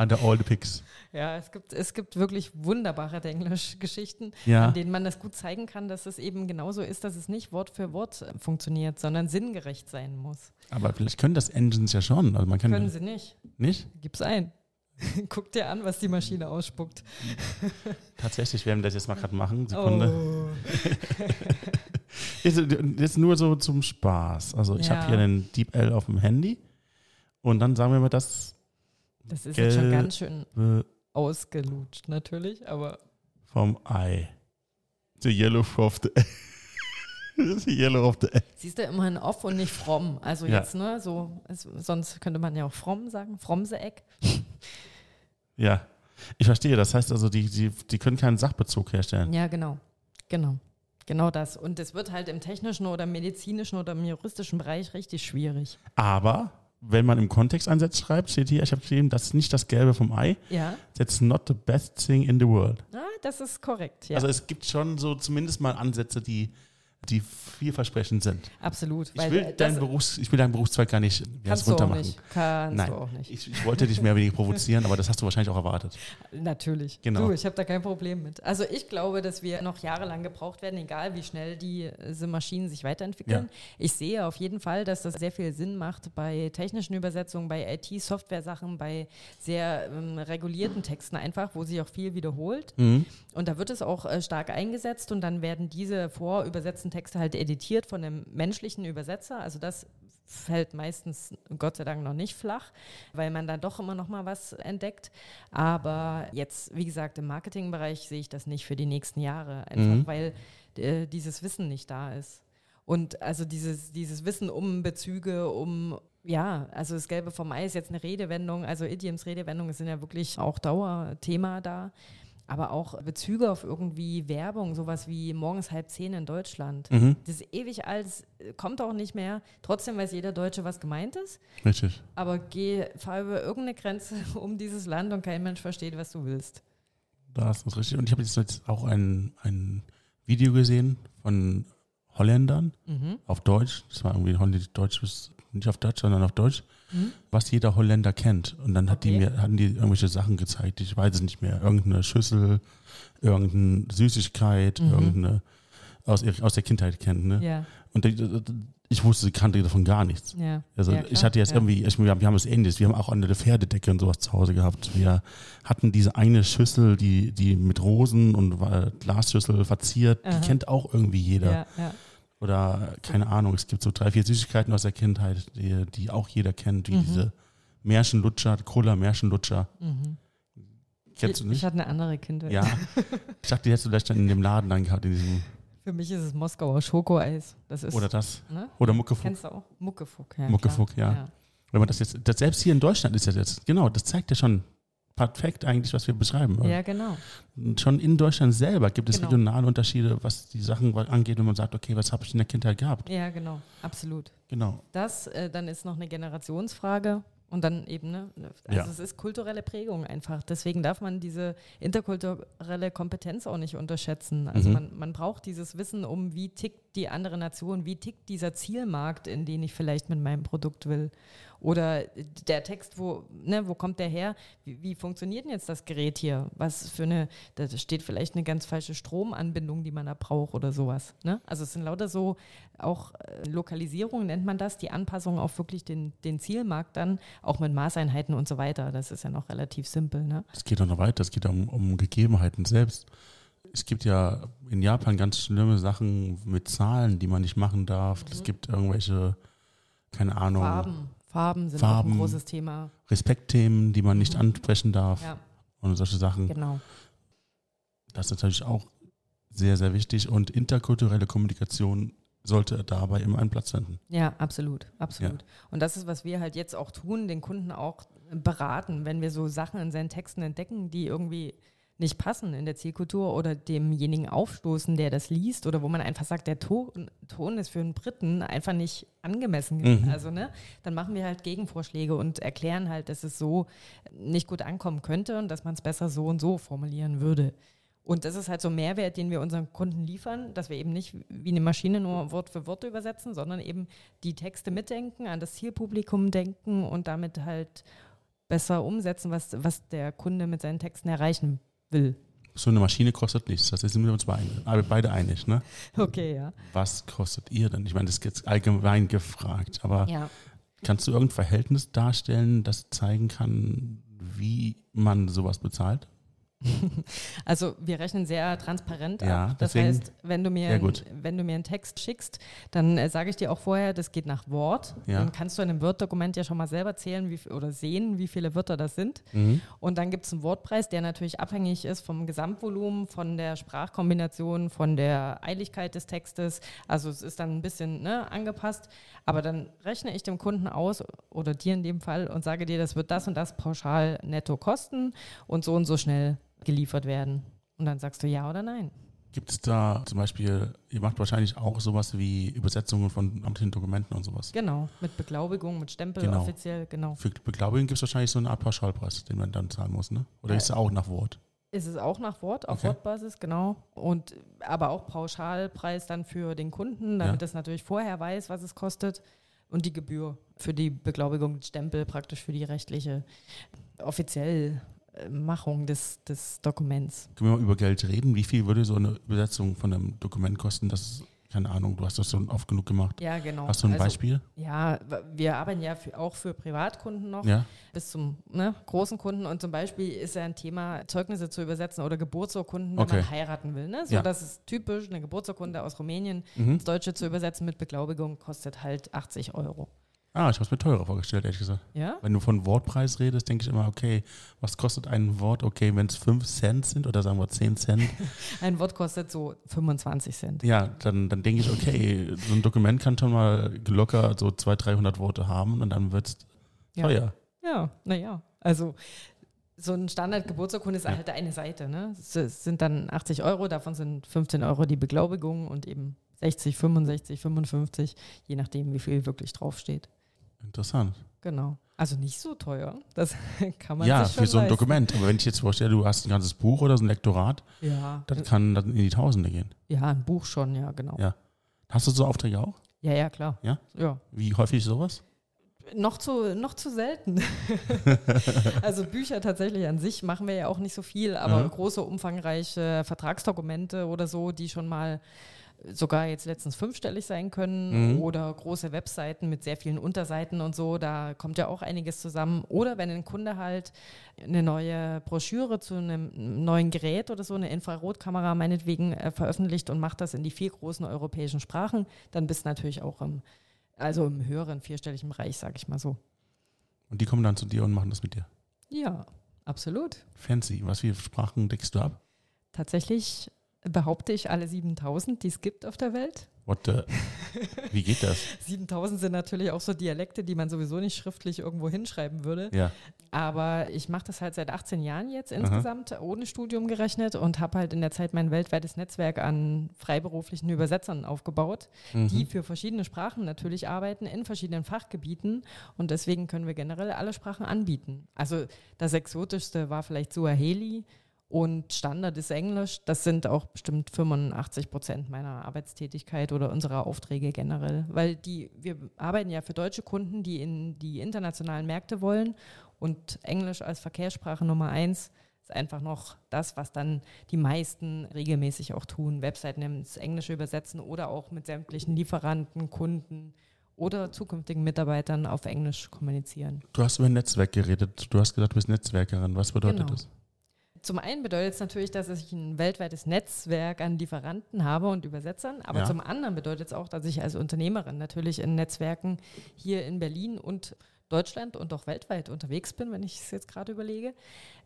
under all the picks. Ja, es gibt, es gibt wirklich wunderbare Englisch-Geschichten, Ja. an denen man das gut zeigen kann, dass es eben genauso ist, dass es nicht Wort für Wort äh, funktioniert, sondern sinngerecht sein muss. Aber vielleicht können das Engines ja schon. Also man kann Können sie nicht. nicht. Gib's ein. Guck dir an, was die Maschine ausspuckt. Tatsächlich werden wir das jetzt mal gerade machen. Sekunde. Oh. Ist, ist nur so zum Spaß. Also ich Ja. habe hier den Deep L auf dem Handy und dann sagen wir mal das Das ist jetzt schon ganz schön ausgelutscht, natürlich, aber vom Ei. The yellow of the The yellow of the egg. siehst du immerhin off und nicht fromm. Also Ja. jetzt, ne, so, es, sonst könnte man ja auch fromm sagen, Frommse-Eck. Ja, ich verstehe. Das heißt also, die, die, die können keinen Sachbezug herstellen. Ja, genau. Genau. Genau das. Und es wird halt im technischen oder medizinischen oder im juristischen Bereich richtig schwierig. Aber wenn man im Kontexteinsatz schreibt, steht hier, ich habe geschrieben, das ist nicht das Gelbe vom Ei. Ja. That's not the best thing in the world. Ah, das ist korrekt. Ja, Also es gibt schon so zumindest mal Ansätze, die, die vielversprechend sind. absolut. Ich will, äh, deinen Berufs, ich will deinen Berufszweig gar nicht kannst das du auch runtermachen. nicht. Kannst Nein. du auch nicht. Ich, ich wollte dich mehr oder weniger provozieren, aber das hast du wahrscheinlich auch erwartet. Natürlich. Genau. Du, ich habe da kein Problem mit. Also ich glaube, dass wir noch jahrelang gebraucht werden, egal wie schnell die, diese Maschinen sich weiterentwickeln. Ich sehe auf jeden Fall, dass das sehr viel Sinn macht bei technischen Übersetzungen, bei IT-Software-Sachen, bei sehr ähm, regulierten Texten einfach, wo sich auch viel wiederholt. Mhm. Und da wird es auch äh, stark eingesetzt und dann werden diese vorübersetzten Texte halt editiert von einem menschlichen Übersetzer. Also das fällt meistens Gott sei Dank noch nicht flach, weil man da doch immer noch mal was entdeckt. Aber jetzt, wie gesagt, im Marketingbereich sehe ich das nicht für die nächsten Jahre, einfach Mhm. weil äh, dieses Wissen nicht da ist. Und also dieses, dieses Wissen um Bezüge, um, ja, also das Gelbe vom Ei ist jetzt eine Redewendung, also Idioms, Redewendungen sind ja wirklich auch Dauerthema da. Aber auch Bezüge auf irgendwie Werbung, sowas wie morgens halb zehn in Deutschland. Mhm. Das ist ewig alt, es kommt auch nicht mehr. Trotzdem weiß jeder Deutsche, was gemeint ist. Richtig. Aber geh, fahr über irgendeine Grenze um dieses Land und kein Mensch versteht, was du willst. Da ist das richtig. Und ich habe jetzt auch ein, ein Video gesehen von Holländern Mhm. auf Deutsch. Das war irgendwie ein holländisch-deutsches, nicht auf Deutsch, sondern auf Deutsch, Mhm. was jeder Holländer kennt. Und dann hat die Okay. mir, hatten die irgendwelche Sachen gezeigt, ich weiß es nicht mehr. Irgendeine Schüssel, irgendeine Süßigkeit, Mhm. irgendeine aus, aus der Kindheit kennt. Ne? Ja, Und ich, wusste, sie kannte davon gar nichts. ja. Also ja, ich hatte jetzt ja. irgendwie, ich, wir haben was ähnliches, wir haben auch eine Pferdedecke und sowas zu Hause gehabt. Wir hatten diese eine Schüssel, die, die mit Rosen und äh, Glasschüssel verziert, Aha. die kennt auch irgendwie jeder. Ja. Oder keine Ahnung, es gibt so drei, vier Süßigkeiten aus der Kindheit, die, die auch jeder kennt, wie Mhm. diese Märchenlutscher, Cola Märchenlutscher. Mhm. Kennst du Ich nicht? hatte eine andere Kindheit. Ja. Ich dachte, die hättest du vielleicht dann in dem Laden dann gehabt, in diesem, Für mich ist es Moskauer Schokoeis. Das ist, oder das. ne? Oder Muckefuck. Kennst du auch? Muckefuck, ja. Muckefuck, klar. ja. Wenn man das jetzt, das selbst hier in Deutschland ist das jetzt, genau, das zeigt ja schon perfekt eigentlich, was wir beschreiben. Ja, ja genau. Schon in Deutschland selber gibt es Genau. regionale Unterschiede, was die Sachen angeht, wenn man sagt, okay, was habe ich in der Kindheit gehabt? Ja, genau. Absolut. Genau. Das, äh, dann ist noch eine Generationsfrage und dann eben, ne? Also Ja. es ist kulturelle Prägung einfach. Deswegen darf man diese interkulturelle Kompetenz auch nicht unterschätzen. Also Mhm. man, man braucht dieses Wissen um, wie tickt die andere Nation, wie tickt dieser Zielmarkt, in den ich vielleicht mit meinem Produkt will. Oder der Text, wo, ne, wo kommt der her? Wie, wie funktioniert denn jetzt das Gerät hier? Was für eine, da steht vielleicht eine ganz falsche Stromanbindung, die man da braucht oder sowas. Ne? Also es sind lauter so auch äh, Lokalisierung nennt man das, die Anpassung auf wirklich den, den Zielmarkt dann, auch mit Maßeinheiten und so weiter. Das ist ja noch relativ simpel. Ne? Es geht auch noch weiter, es geht um, um Gegebenheiten selbst. Es gibt ja in Japan ganz schlimme Sachen mit Zahlen, die man nicht machen darf. Es gibt irgendwelche, keine Ahnung, Farben. Farben sind auch Farben. ein großes Thema. Respektthemen, die man nicht ansprechen darf Ja, und solche Sachen. genau. Das ist natürlich auch sehr, sehr wichtig und interkulturelle Kommunikation sollte dabei immer einen Platz finden. Ja, absolut, absolut. Und das ist, was wir halt jetzt auch tun, den Kunden auch beraten, wenn wir so Sachen in seinen Texten entdecken, die irgendwie nicht passen in der Zielkultur oder demjenigen aufstoßen, der das liest oder wo man einfach sagt, der Ton, Ton ist für einen Briten einfach nicht angemessen. Mhm. Also, ne, dann machen wir halt Gegenvorschläge und erklären halt, dass es so nicht gut ankommen könnte und dass man es besser so und so formulieren würde. Und das ist halt so ein Mehrwert, den wir unseren Kunden liefern, dass wir eben nicht wie eine Maschine nur Wort für Wort übersetzen, sondern eben die Texte mitdenken, an das Zielpublikum denken und damit halt besser umsetzen, was, was der Kunde mit seinen Texten erreichen will. So eine Maschine kostet nichts, das sind wir uns beide, aber beide einig. Ne? Okay, ja. Was kostet ihr denn? Ich meine, das ist jetzt allgemein gefragt, aber Ja, kannst du irgendein Verhältnis darstellen, das zeigen kann, wie man sowas bezahlt? also wir rechnen sehr transparent Ja, ab. Das deswegen- heißt, wenn du mir, Ja, gut. wenn du mir einen Text schickst, dann äh, sage ich dir auch vorher, das geht nach Wort. Ja. Dann kannst du in einem Word-Dokument ja schon mal selber zählen wie, oder sehen, wie viele Wörter das sind. Mhm. Und dann gibt es einen Wortpreis, der natürlich abhängig ist vom Gesamtvolumen, von der Sprachkombination, von der Eiligkeit des Textes. Also es ist dann ein bisschen ne, angepasst. Aber dann rechne ich dem Kunden aus oder dir in dem Fall und sage dir, das wird das und das pauschal netto kosten und so und so schnell geliefert werden. Und dann sagst du ja oder nein. Gibt es da zum Beispiel, ihr macht wahrscheinlich auch sowas wie Übersetzungen von amtlichen Dokumenten und sowas. Genau, mit Beglaubigung, mit Stempel Genau. offiziell, genau. Für Beglaubigung gibt es wahrscheinlich so eine Art Pauschalpreis, den man dann zahlen muss, ne? Oder Ja. ist er auch nach Wort? Ist es auch nach Wort, auf Okay. Wortbasis, genau. Und aber auch Pauschalpreis dann für den Kunden, damit Ja. das natürlich vorher weiß, was es kostet. Und die Gebühr für die Beglaubigung, den Stempel praktisch für die rechtliche offiziell äh, Machung des, des Dokuments. Können wir mal über Geld reden? Wie viel würde so eine Übersetzung von einem Dokument kosten? Das ist, keine Ahnung, du hast das schon oft genug gemacht. Ja, genau. Hast du ein Also, Beispiel? Ja, wir arbeiten ja für, auch für Privatkunden noch. Ja? bis zum ne, großen Kunden. Und zum Beispiel ist ja ein Thema, Zeugnisse zu übersetzen oder Geburtsurkunden, wenn Okay. man heiraten will. Ne? So, Ja. Das ist typisch, eine Geburtsurkunde aus Rumänien Mhm. ins Deutsche zu übersetzen mit Beglaubigung kostet halt 80 Euro. Ah, ich habe es mir teurer vorgestellt, ehrlich gesagt. Ja? Wenn du von Wortpreis redest, denke ich immer, okay, was kostet ein Wort? Okay, wenn es 5 Cent sind oder sagen wir 10 Cent, Ein Wort kostet so 25 Cent. ja, dann, dann denke ich, okay, so ein Dokument kann schon mal locker so 200, 300 Worte haben und dann wird es Ja. teuer. Ja, naja. Also so ein Standard-Geburtsurkunde ist Ja. halt eine Seite. Ne? Es es sind dann 80 Euro, davon sind 15 Euro die Beglaubigung und eben 60, 65, 55, je nachdem, wie viel wirklich draufsteht. Interessant. Genau. Also nicht so teuer. Das kann man Ja, sich schon für so ein leisten. Dokument. Aber wenn ich jetzt vorstelle, du hast ein ganzes Buch oder so ein Lektorat, Ja, das kann dann in die Tausende gehen. ja, ein Buch schon, ja, genau. Ja. Hast du so Aufträge auch? Ja, ja, klar. Ja? Ja. Wie häufig sowas? Noch zu, noch zu selten. also Bücher tatsächlich an sich machen wir ja auch nicht so viel, aber Mhm. große, umfangreiche Vertragsdokumente oder so, die schon mal sogar jetzt letztens fünfstellig sein können Mhm. oder große Webseiten mit sehr vielen Unterseiten und so, da kommt ja auch einiges zusammen. Oder wenn ein Kunde halt eine neue Broschüre zu einem neuen Gerät oder so, eine Infrarotkamera meinetwegen äh, veröffentlicht und macht das in die vier großen europäischen Sprachen, dann bist du natürlich auch im, also im höheren vierstelligen Bereich, sage ich mal so. Und die kommen dann zu dir und machen das mit dir. Ja, absolut. Fancy. Was für Sprachen deckst du ab? Tatsächlich behaupte ich alle 7000, die es gibt auf der Welt. What the? Wie geht das? 7000 sind natürlich auch so Dialekte, die man sowieso nicht schriftlich irgendwo hinschreiben würde. Ja. Aber ich mache das halt seit 18 Jahren jetzt Aha. insgesamt, ohne Studium gerechnet und habe halt in der Zeit mein weltweites Netzwerk an freiberuflichen Übersetzern aufgebaut, die Mhm. für verschiedene Sprachen natürlich arbeiten, in verschiedenen Fachgebieten. Und deswegen können wir generell alle Sprachen anbieten. Also das Exotischste war vielleicht Suaheli. Und Standard ist Englisch. Das sind auch bestimmt 85 Prozent meiner Arbeitstätigkeit oder unserer Aufträge generell. Weil die, wir arbeiten ja für deutsche Kunden, die in die internationalen Märkte wollen. Und Englisch als Verkehrssprache Nummer eins ist einfach noch das, was dann die meisten regelmäßig auch tun. Webseiten ins Englische übersetzen oder auch mit sämtlichen Lieferanten, Kunden oder zukünftigen Mitarbeitern auf Englisch kommunizieren. Du hast über ein Netzwerk geredet. Du hast gesagt, du bist Netzwerkerin. Was bedeutet Genau. das? Zum einen bedeutet es natürlich, dass ich ein weltweites Netzwerk an Lieferanten habe und Übersetzern, aber Ja. zum anderen bedeutet es auch, dass ich als Unternehmerin natürlich in Netzwerken hier in Berlin und Deutschland und auch weltweit unterwegs bin, wenn ich es jetzt gerade überlege.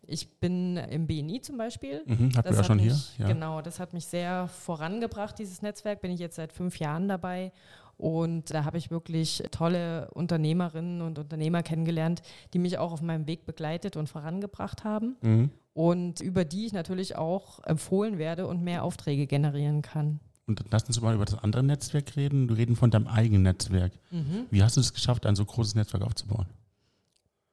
Ich bin im BNI zum Beispiel. Mhm, hatten wir ja schon mich, hier. Ja. Genau, das hat mich sehr vorangebracht, dieses Netzwerk. Bin ich jetzt seit fünf Jahren dabei. Und da habe ich wirklich tolle Unternehmerinnen und Unternehmer kennengelernt, die mich auch auf meinem Weg begleitet und vorangebracht haben. Mhm. Und über die ich natürlich auch empfohlen werde und mehr Aufträge generieren kann. Und lass uns mal über das andere Netzwerk reden. Du reden von deinem eigenen Netzwerk. Mhm. Wie hast du es geschafft, ein so großes Netzwerk aufzubauen?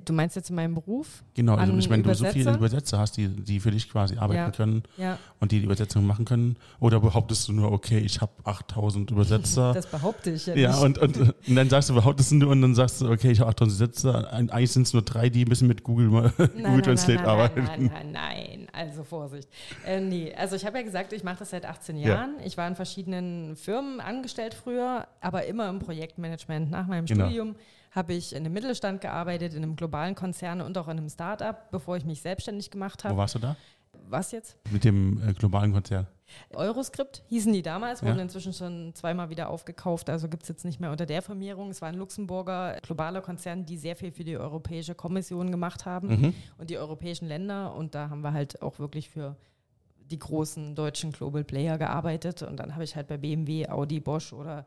Du meinst jetzt in meinem Beruf? Genau, also ich meine, du so viele Übersetzer? Hast, die, die für dich quasi arbeiten Ja. können Ja, und die die Übersetzung machen können. Oder behauptest du nur, okay, ich habe 8000 Übersetzer. das behaupte ich ja, ja, nicht. und, und, und dann sagst du, behauptest du und dann sagst du, okay, ich habe 8000 Übersetzer. Eigentlich sind es nur drei, die ein bisschen mit Google, mal- Google Translate nein, arbeiten. Nein, nein, nein, also Vorsicht. Äh, nee, also ich habe ja gesagt, ich mache das seit 18 Ja. Jahren. Ich war in verschiedenen Firmen angestellt früher, aber immer im Projektmanagement. Nach meinem Genau. Studium habe ich in einem Mittelstand gearbeitet, in einem globalen Konzern und auch in einem Start-up, bevor ich mich selbstständig gemacht Wo habe. warst du da? Was jetzt? Mit dem äh, globalen Konzern. Euroscript hießen die damals, Ja. wurden inzwischen schon zweimal wieder aufgekauft, also gibt es jetzt nicht mehr unter der Firmierung. Es war ein Luxemburger globaler Konzern, die sehr viel für die Europäische Kommission gemacht haben Mhm. und die europäischen Länder und da haben wir halt auch wirklich für die großen deutschen Global Player gearbeitet und dann habe ich halt bei BMW, Audi, Bosch oder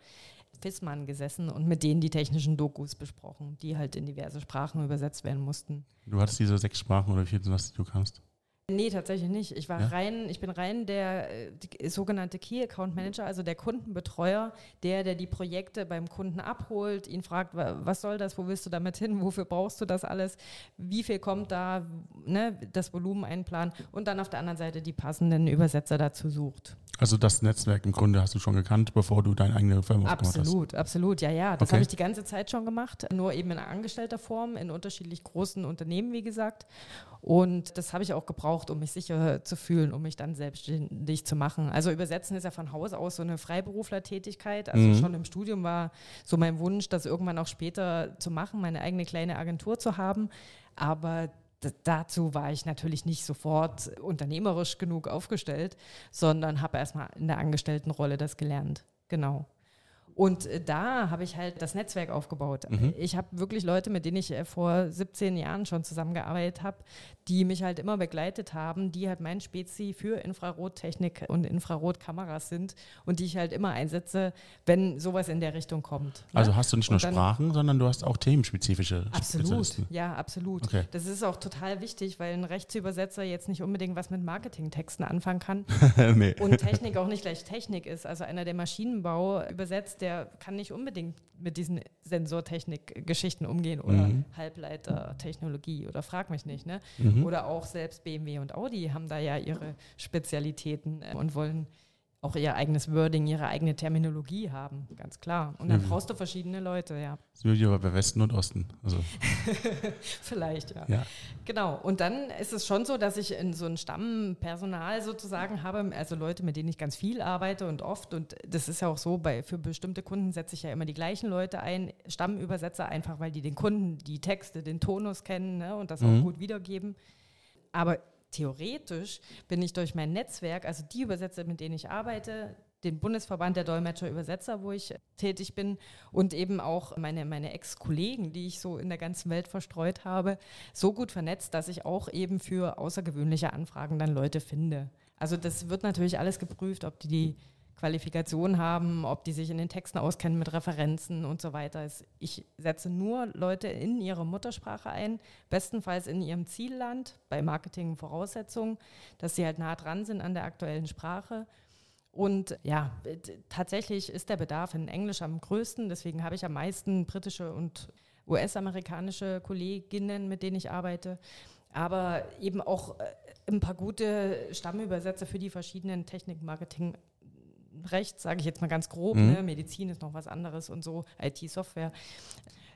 Fissmann gesessen und mit denen die technischen Dokus besprochen, die halt in diverse Sprachen übersetzt werden mussten. Du hattest diese sechs Sprachen oder vier, was du kannst. Nee, tatsächlich nicht. Ich war Ja? rein, ich bin rein der äh, die, sogenannte Key Account Manager, also der Kundenbetreuer, der, der die Projekte beim Kunden abholt, ihn fragt, wa- was soll das, wo willst du damit hin, wofür brauchst du das alles, wie viel kommt da, ne, das Volumen einplanen und dann auf der anderen Seite die passenden Übersetzer dazu sucht. Also das Netzwerk im Grunde hast du schon gekannt, bevor du deine eigene Firma aufgemacht Absolut, absolut, ja, ja. Das Okay. habe ich die ganze Zeit schon gemacht, nur eben in angestellter Form, in unterschiedlich großen Unternehmen, wie gesagt. Und das habe ich auch gebraucht, um mich sicher zu fühlen, um mich dann selbstständig zu machen. Also übersetzen ist ja von Haus aus so eine Freiberuflertätigkeit. Also Mhm. schon im Studium war so mein Wunsch, das irgendwann auch später zu machen, meine eigene kleine Agentur zu haben. Aber dazu war ich natürlich nicht sofort unternehmerisch genug aufgestellt, sondern habe erstmal in der Angestelltenrolle das gelernt. Genau. Und äh, da habe ich halt das Netzwerk aufgebaut. Mhm. Ich habe wirklich Leute, mit denen ich äh, vor 17 Jahren schon zusammengearbeitet habe, die mich halt immer begleitet haben, die halt mein Spezi für Infrarottechnik und Infrarotkameras sind und die ich halt immer einsetze, wenn sowas in der Richtung kommt. ne? Also hast du nicht nur dann- Sprachen, sondern du hast auch themenspezifische Absolut, ja, absolut. Okay. Das ist auch total wichtig, weil ein Rechtsübersetzer jetzt nicht unbedingt was mit Marketingtexten anfangen kann nee. und Technik auch nicht gleich Technik ist. Also einer, der Maschinenbau übersetzt, der kann nicht unbedingt mit diesen Sensortechnik-Geschichten umgehen oder Mhm. Halbleitertechnologie oder frag mich nicht. Ne? Mhm. Oder auch selbst BMW und Audi haben da ja ihre Spezialitäten äh, und wollen auch ihr eigenes Wording, ihre eigene Terminologie haben, ganz klar. Und dann Mhm. brauchst du verschiedene Leute, ja. Studio war bei Westen und Osten. Also, Vielleicht, ja. ja. Genau. Und dann ist es schon so, dass ich in so ein Stammpersonal sozusagen habe, also Leute, mit denen ich ganz viel arbeite und oft. Und das ist ja auch so, bei, für bestimmte Kunden setze ich ja immer die gleichen Leute ein, Stammübersetzer, einfach weil die den Kunden die Texte, den Tonus kennen ne, und das Mhm. auch gut wiedergeben. Aber theoretisch bin ich durch mein Netzwerk, also die Übersetzer, mit denen ich arbeite, den Bundesverband der Dolmetscher Übersetzer, wo ich tätig bin, und eben auch meine, meine Ex-Kollegen, die ich so in der ganzen Welt verstreut habe, so gut vernetzt, dass ich auch eben für außergewöhnliche Anfragen dann Leute finde. Also das wird natürlich alles geprüft, ob die die Qualifikation haben, ob die sich in den Texten auskennen mit Referenzen und so weiter. Ich setze nur Leute in ihre Muttersprache ein, bestenfalls in ihrem Zielland, bei Marketing Voraussetzungen, dass sie halt nah dran sind an der aktuellen Sprache. Und ja, tatsächlich ist der Bedarf in Englisch am größten, deswegen habe ich am meisten britische und US-amerikanische Kolleginnen, mit denen ich arbeite. Aber eben auch äh, ein paar gute Stammübersetzer für die verschiedenen Technik, Marketing, Recht, sage ich jetzt mal ganz grob, Mhm. ne? Medizin ist noch was anderes und so, IT-Software.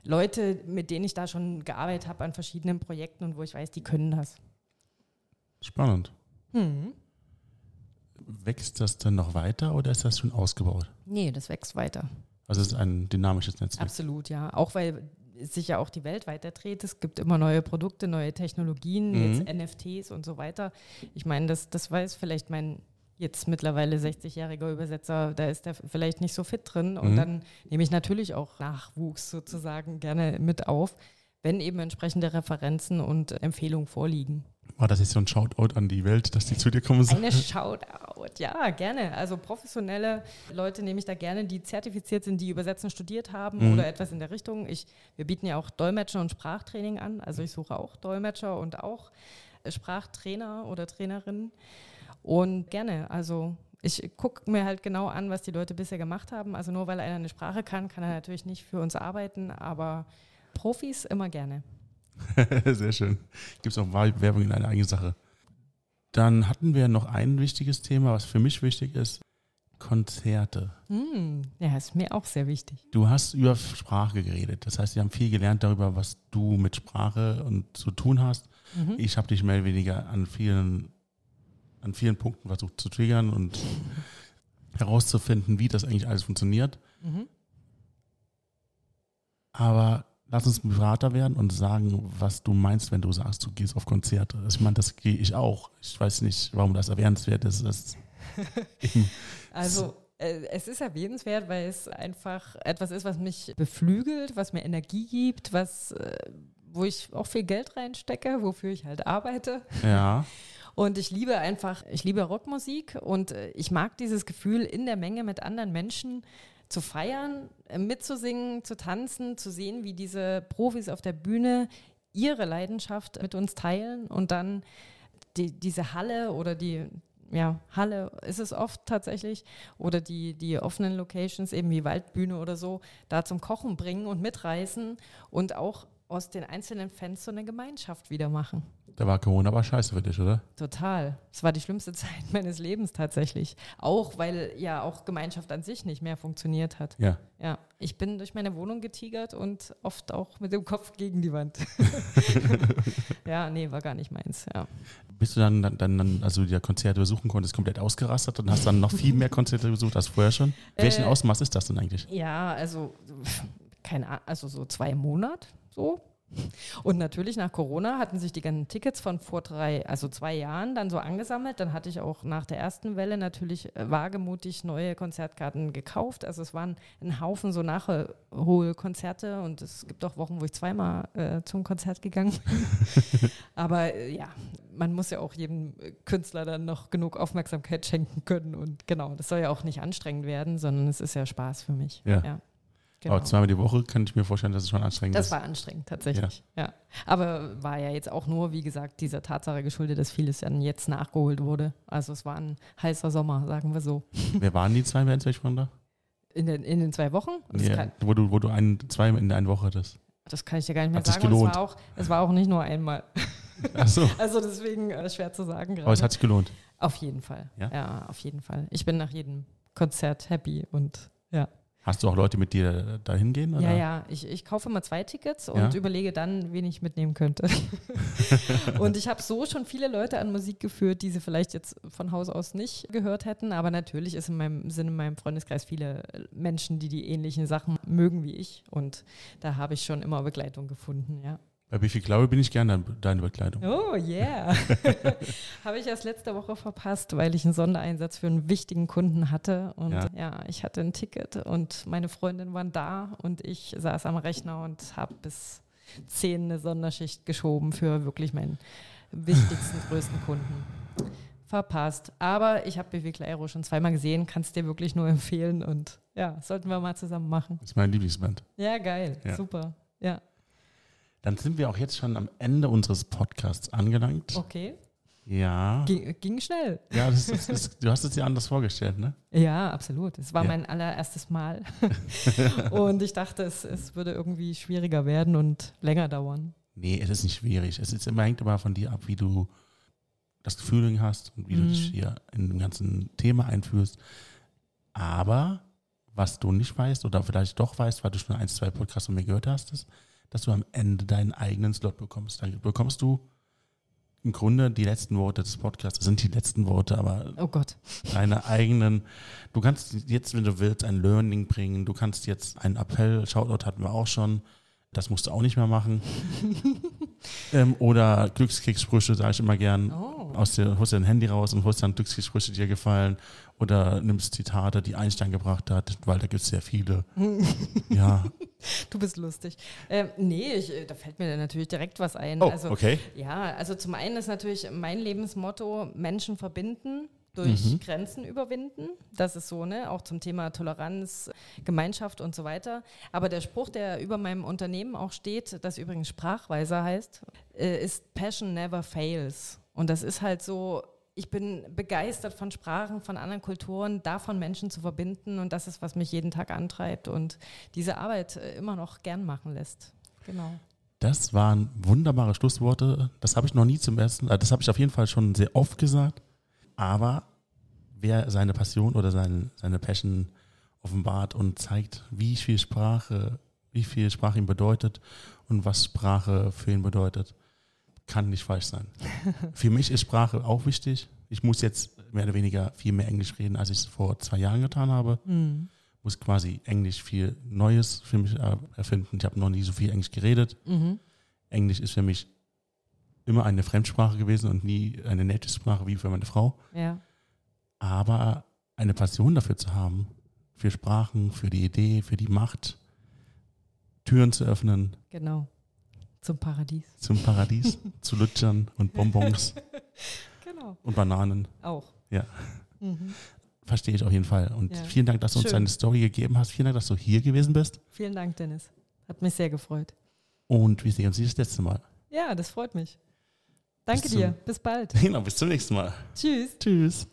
Leute, mit denen ich da schon gearbeitet habe an verschiedenen Projekten und wo ich weiß, die können das. Spannend. Hm. Wächst das dann noch weiter oder ist das schon ausgebaut? Nee, das wächst weiter. Also es ist ein dynamisches Netzwerk. Absolut, ja. Auch weil sich ja auch die Welt weiterdreht. Es gibt immer neue Produkte, neue Technologien, Mhm. jetzt NFTs und so weiter. Ich meine, das, das weiß vielleicht mein jetzt mittlerweile 60-jähriger Übersetzer, da ist der vielleicht nicht so fit drin. Und Mhm. dann nehme ich natürlich auch Nachwuchs sozusagen gerne mit auf, wenn eben entsprechende Referenzen und Empfehlungen vorliegen. War das jetzt so ein Shoutout an die Welt, dass die zu dir kommen? Eine Shoutout, ja, gerne. Also professionelle Leute nehme ich da gerne, die zertifiziert sind, die Übersetzen studiert haben mhm. oder etwas in der Richtung. Ich, wir bieten ja auch Dolmetscher und Sprachtraining an. Also ich suche auch Dolmetscher und auch Sprachtrainer oder Trainerinnen. Und gerne, also ich gucke mir halt genau an, was die Leute bisher gemacht haben. Also nur weil einer eine Sprache kann, kann er natürlich nicht für uns arbeiten, aber Profis immer gerne. Sehr schön. Gibt es auch Werbung in einer eigenen Sache. Dann hatten wir noch ein wichtiges Thema, was für mich wichtig ist. Konzerte. Mm, ja, ist mir auch sehr wichtig. Du hast über Sprache geredet. Das heißt, wir haben viel gelernt darüber, was du mit Sprache und zu tun hast. Mhm. Ich habe dich mehr oder weniger an vielen, an vielen Punkten versucht zu triggern und herauszufinden, wie das eigentlich alles funktioniert. Mhm. Aber lass uns Berater werden und sagen, was du meinst, wenn du sagst, du gehst auf Konzerte. Also ich meine, das gehe ich auch. Ich weiß nicht, warum das erwähnenswert ist. ist also äh, es ist erwähnenswert, weil es einfach etwas ist, was mich beflügelt, was mir Energie gibt, was, äh, wo ich auch viel Geld reinstecke, wofür ich halt arbeite. Ja. Und ich liebe einfach, ich liebe Rockmusik und äh, ich mag dieses Gefühl, in der Menge mit anderen Menschen zu feiern, äh, mitzusingen, zu tanzen, zu sehen, wie diese Profis auf der Bühne ihre Leidenschaft mit uns teilen und dann die, diese Halle oder die ja, Halle ist es oft tatsächlich oder die, die offenen Locations, eben wie Waldbühne oder so, da zum Kochen bringen und mitreißen und auch aus den einzelnen Fans so eine Gemeinschaft wieder machen. Da war Corona aber scheiße für dich, oder? Total. Es war die schlimmste Zeit meines Lebens tatsächlich. Auch weil ja auch Gemeinschaft an sich nicht mehr funktioniert hat. Ja. Ja. Ich bin durch meine Wohnung getigert und oft auch mit dem Kopf gegen die Wand. ja, nee, war gar nicht meins. Ja. Bist du dann, dann, dann, also die Konzerte besuchen konntest, komplett ausgerastet und hast dann noch viel mehr Konzerte besucht als vorher schon? Welchen äh, Ausmaß ist das denn eigentlich? Ja, also keine Ahnung, also so zwei Monate so und natürlich nach Corona hatten sich die ganzen Tickets von vor drei, also zwei Jahren dann so angesammelt. Dann hatte ich auch nach der ersten Welle natürlich äh, wagemutig neue Konzertkarten gekauft. Also es waren ein Haufen so Nachholkonzerte und es gibt auch Wochen, wo ich zweimal äh, zum Konzert gegangen bin. Aber äh, ja, man muss ja auch jedem Künstler dann noch genug Aufmerksamkeit schenken können. Und genau, das soll ja auch nicht anstrengend werden, sondern es ist ja Spaß für mich. ja. ja. Genau. Aber zweimal die Woche kann ich mir vorstellen, dass es schon anstrengend das ist. Das war anstrengend, tatsächlich. Ja. ja. Aber war ja jetzt auch nur, wie gesagt, dieser Tatsache geschuldet, dass vieles dann jetzt nachgeholt wurde. Also es war ein heißer Sommer, sagen wir so. Wer waren die zwei welche da? In den, in den zwei Wochen? Ja, kann, wo du, wo du ein, zwei in der einen Woche hattest. Das kann ich dir gar nicht mehr Hat sagen. Sich gelohnt. Es war, auch, es war auch nicht nur einmal. Ach so. Also deswegen äh, schwer zu sagen gerade. Aber es hat sich gelohnt. Auf jeden Fall. Ja? ja, auf jeden Fall. Ich bin nach jedem Konzert happy und ja. Hast du auch Leute mit dir da hingehen? Ja, ja. Ich, ich kaufe immer zwei Tickets und ja? überlege dann, wen ich mitnehmen könnte. und ich habe so schon viele Leute an Musik geführt, die sie vielleicht jetzt von Haus aus nicht gehört hätten. Aber natürlich ist in meinem, sind in meinem Freundeskreis viele Menschen, die die ähnlichen Sachen mögen wie ich. Und da habe ich schon immer Begleitung gefunden, ja. Bei wie viel Glaube bin ich gerne deine Bekleidung. Oh yeah. Habe ich erst letzte Woche verpasst, weil ich einen Sondereinsatz für einen wichtigen Kunden hatte. Und ja. ja, ich hatte ein Ticket und meine Freundin waren da und ich saß am Rechner und habe bis zehn eine Sonderschicht geschoben für wirklich meinen wichtigsten, größten Kunden. Verpasst. Aber ich habe Bewegler Aero schon zweimal gesehen, kann es dir wirklich nur empfehlen und ja, sollten wir mal zusammen machen. Das ist mein Lieblingsband. Ja, geil. Ja. Super. Ja. Dann sind wir auch jetzt schon am Ende unseres Podcasts angelangt. Okay. Ja. Ging, ging schnell. Ja, das ist, das, du hast es dir anders vorgestellt, ne? Ja, absolut. Es war ja. mein allererstes Mal. und ich dachte, es, es würde irgendwie schwieriger werden und länger dauern. Nee, es ist nicht schwierig. Es ist immer, hängt immer von dir ab, wie du das Gefühl hast und wie mhm. du dich hier in dem ganzen Thema einführst. Aber was du nicht weißt oder vielleicht doch weißt, weil du schon ein, zwei Podcasts von mir gehört hast, ist, dass du am Ende deinen eigenen Slot bekommst. Dann bekommst du im Grunde die letzten Worte des Podcasts. Das sind die letzten Worte, aber oh Gott. deine eigenen. Du kannst jetzt, wenn du willst, ein Learning bringen. Du kannst jetzt einen Appell, Shoutout hatten wir auch schon. Das musst du auch nicht mehr machen. ähm, oder Glückskekssprüche, sage ich immer gern. Oh. aus der, holst dir ein Handy raus und holst dann Glücksgespräche, die dir gefallen oder nimmst Zitate, die Einstein gebracht hat, weil da gibt es sehr viele. ja. Du bist lustig. Ähm, nee, ich, da fällt mir natürlich direkt was ein. Oh, also, okay. Ja, also zum einen ist natürlich mein Lebensmotto Menschen verbinden durch mhm. Grenzen überwinden. Das ist so, ne? Auch zum Thema Toleranz, Gemeinschaft und so weiter. Aber der Spruch, der über meinem Unternehmen auch steht, das übrigens Sprachweiser heißt, äh, ist Passion never fails. Und das ist halt so, ich bin begeistert von Sprachen, von anderen Kulturen, davon Menschen zu verbinden. Und das ist, was mich jeden Tag antreibt und diese Arbeit äh, immer noch gern machen lässt. Genau. Das waren wunderbare Schlussworte. Das habe ich noch nie zum ersten, äh, das habe ich auf jeden Fall schon sehr oft gesagt. Aber wer seine Passion oder seine, seine Passion offenbart und zeigt, wie viel Sprache, wie viel Sprache ihm bedeutet und was Sprache für ihn bedeutet, kann nicht falsch sein. für mich ist Sprache auch wichtig. Ich muss jetzt mehr oder weniger viel mehr Englisch reden, als ich es vor zwei Jahren getan habe. Mhm. Muss quasi Englisch viel Neues für mich erfinden. Ich habe noch nie so viel Englisch geredet. Mhm. Englisch ist für mich immer eine Fremdsprache gewesen und nie eine Native-Sprache wie für meine Frau. Ja. Aber eine Passion dafür zu haben, für Sprachen, für die Idee, für die Macht, Türen zu öffnen. Genau. Zum Paradies. Zum Paradies, zu Lutschern und Bonbons. genau. Und Bananen. Auch. Ja. Mhm. Verstehe ich auf jeden Fall. Und ja. vielen Dank, dass du Schön. uns deine Story gegeben hast. Vielen Dank, dass du hier gewesen bist. Vielen Dank, Dennis. Hat mich sehr gefreut. Und wir sehen uns das letzte Mal. Ja, das freut mich. Danke dir. Bis bald. Genau, bis zum nächsten Mal. Tschüss. Tschüss.